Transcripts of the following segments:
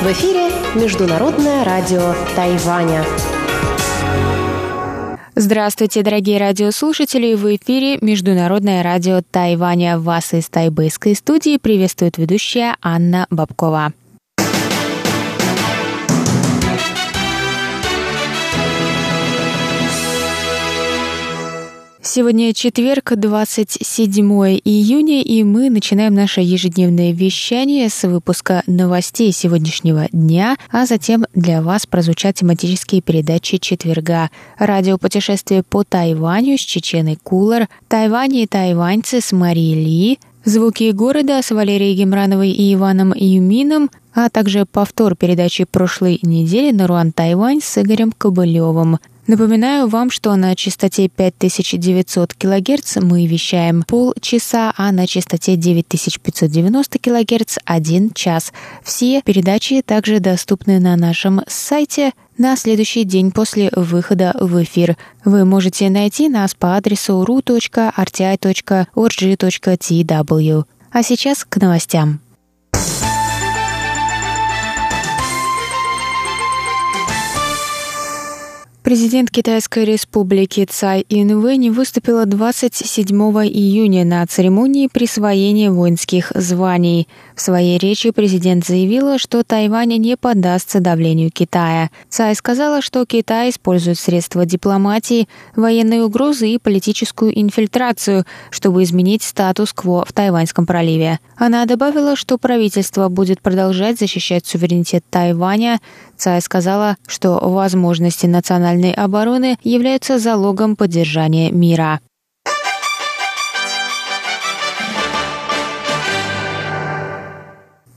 В эфире Международное радио Тайваня. Здравствуйте, дорогие радиослушатели! В эфире Международное радио Тайваня. Вас из тайбэйской студии приветствует ведущая Анна Бабкова. Сегодня четверг, 27 июня, и мы начинаем наше ежедневное вещание с выпуска новостей сегодняшнего дня, а затем для вас прозвучат тематические передачи четверга. Радиопутешествие по Тайваню с Чеченой Кулар, Тайвань и тайваньцы с Марией Ли, Звуки города с Валерией Гемрановой и Иваном Юмином, а также повтор передачи прошлой недели на Руан Тайвань с Игорем Кобылевым – Напоминаю вам, что на частоте 5900 кГц мы вещаем полчаса, а на частоте 9590 кГц – один час. Все передачи также доступны на нашем сайте на следующий день после выхода в эфир. Вы можете найти нас по адресу ru.rti.org.tw. А сейчас к новостям. Президент Китайской республики Цай Инвэнь выступила 27 июня на церемонии присвоения воинских званий. В своей речи президент заявила, что Тайвань не поддастся давлению Китая. Цай сказала, что Китай использует средства дипломатии, военные угрозы и политическую инфильтрацию, чтобы изменить статус-кво в Тайваньском проливе. Она добавила, что правительство будет продолжать защищать суверенитет Тайваня. Цай сказала, что возможности национальной обороны являются залогом поддержания мира.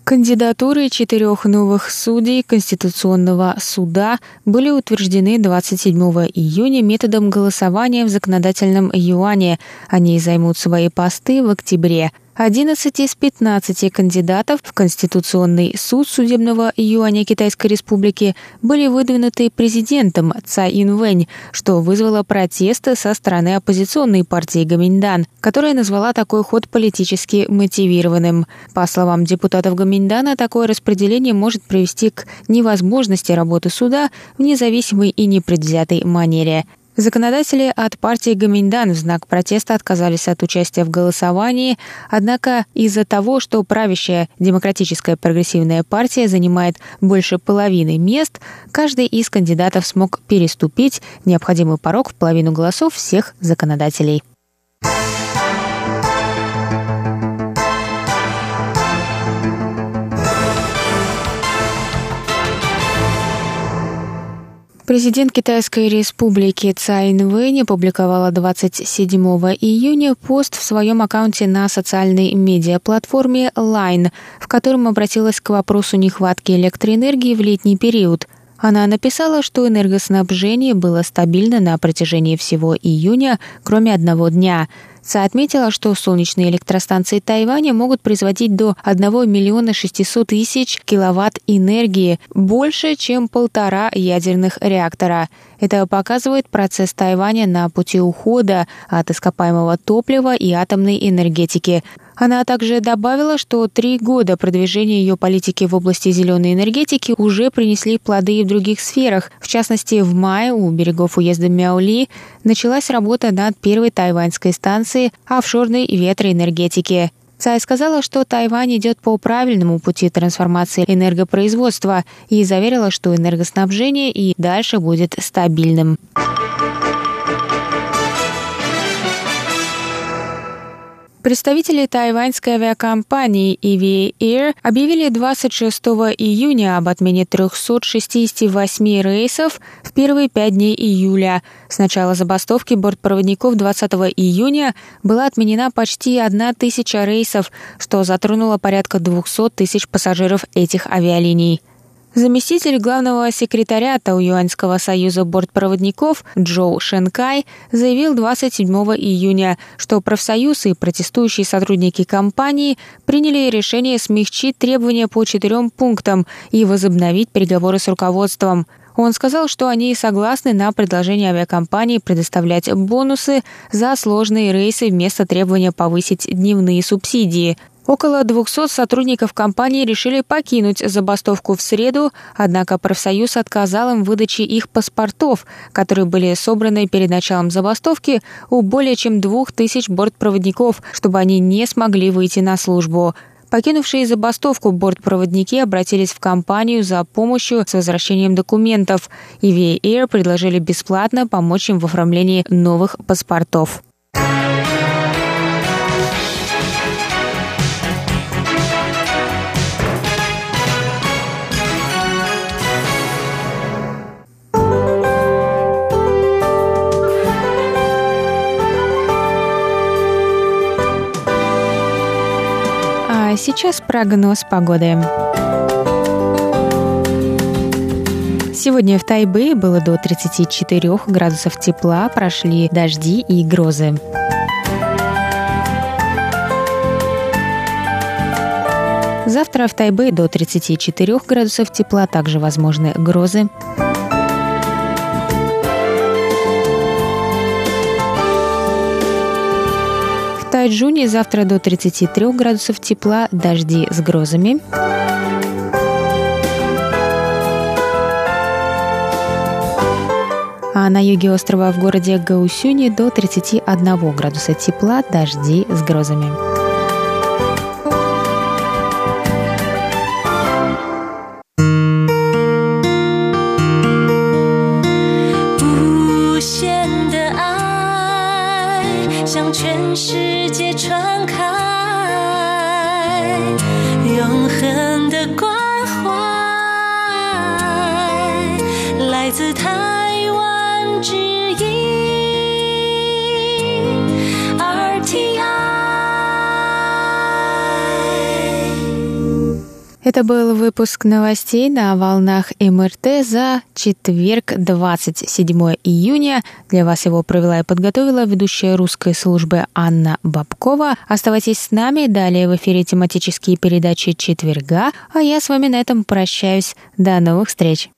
Кандидатуры четырех новых судей Конституционного суда были утверждены 27 июня методом голосования в законодательном юане. Они займут свои посты в октябре. 11 из 15 кандидатов в Конституционный суд судебного юаня Китайской Республики были выдвинуты президентом Цай Инвэнь, что вызвало протесты со стороны оппозиционной партии Гаминьдан, которая назвала такой ход политически мотивированным. По словам депутатов Гаминьдана, такое распределение может привести к невозможности работы суда в независимой и непредвзятой манере. Законодатели от партии Гаминьдан в знак протеста отказались от участия в голосовании, однако из-за того, что правящая демократическая прогрессивная партия занимает больше половины мест, каждый из кандидатов смог переступить необходимый порог в половину голосов всех законодателей. Президент Китайской республики Цай Инвэнь опубликовала 27 июня пост в своем аккаунте на социальной медиаплатформе Line, в котором обратилась к вопросу нехватки электроэнергии в летний период. Она написала, что энергоснабжение было стабильно на протяжении всего июня, кроме одного дня – ЦА отметила, что солнечные электростанции Тайваня могут производить до 1 миллиона 600 тысяч киловатт энергии, больше, чем полтора ядерных реактора. Это показывает процесс Тайваня на пути ухода от ископаемого топлива и атомной энергетики. Она также добавила, что три года продвижения ее политики в области зеленой энергетики уже принесли плоды и в других сферах. В частности, в мае у берегов уезда Мяули началась работа над первой тайваньской станцией офшорной ветроэнергетики. Цай сказала, что Тайвань идет по правильному пути трансформации энергопроизводства и заверила, что энергоснабжение и дальше будет стабильным. Представители тайваньской авиакомпании EVA Air объявили 26 июня об отмене 368 рейсов в первые пять дней июля. С начала забастовки бортпроводников 20 июня была отменена почти одна тысяча рейсов, что затронуло порядка 200 тысяч пассажиров этих авиалиний. Заместитель главного секретаря Тауюаньского союза бортпроводников Джоу Шенкай заявил 27 июня, что профсоюз и протестующие сотрудники компании приняли решение смягчить требования по четырем пунктам и возобновить переговоры с руководством. Он сказал, что они согласны на предложение авиакомпании предоставлять бонусы за сложные рейсы вместо требования повысить дневные субсидии. Около 200 сотрудников компании решили покинуть забастовку в среду, однако профсоюз отказал им в выдаче их паспортов, которые были собраны перед началом забастовки у более чем двух тысяч бортпроводников, чтобы они не смогли выйти на службу. Покинувшие забастовку бортпроводники обратились в компанию за помощью с возвращением документов, и VA Air предложили бесплатно помочь им в оформлении новых паспортов. Сейчас прогноз погоды. Сегодня в Тайбэе было до 34 градусов тепла, прошли дожди и грозы. Завтра в Тайбэе до 34 градусов тепла, также возможны грозы. Тайджуне завтра до 33 градусов тепла, дожди с грозами. А на юге острова в городе Гаусюни до 31 градуса тепла, дожди с грозами. 让全世界传开，永恒的关怀，来自他。Это был выпуск новостей на волнах МРТ за четверг, 27 июня. Для вас его провела и подготовила ведущая русской службы Анна Бабкова. Оставайтесь с нами. Далее в эфире тематические передачи четверга. А я с вами на этом прощаюсь. До новых встреч.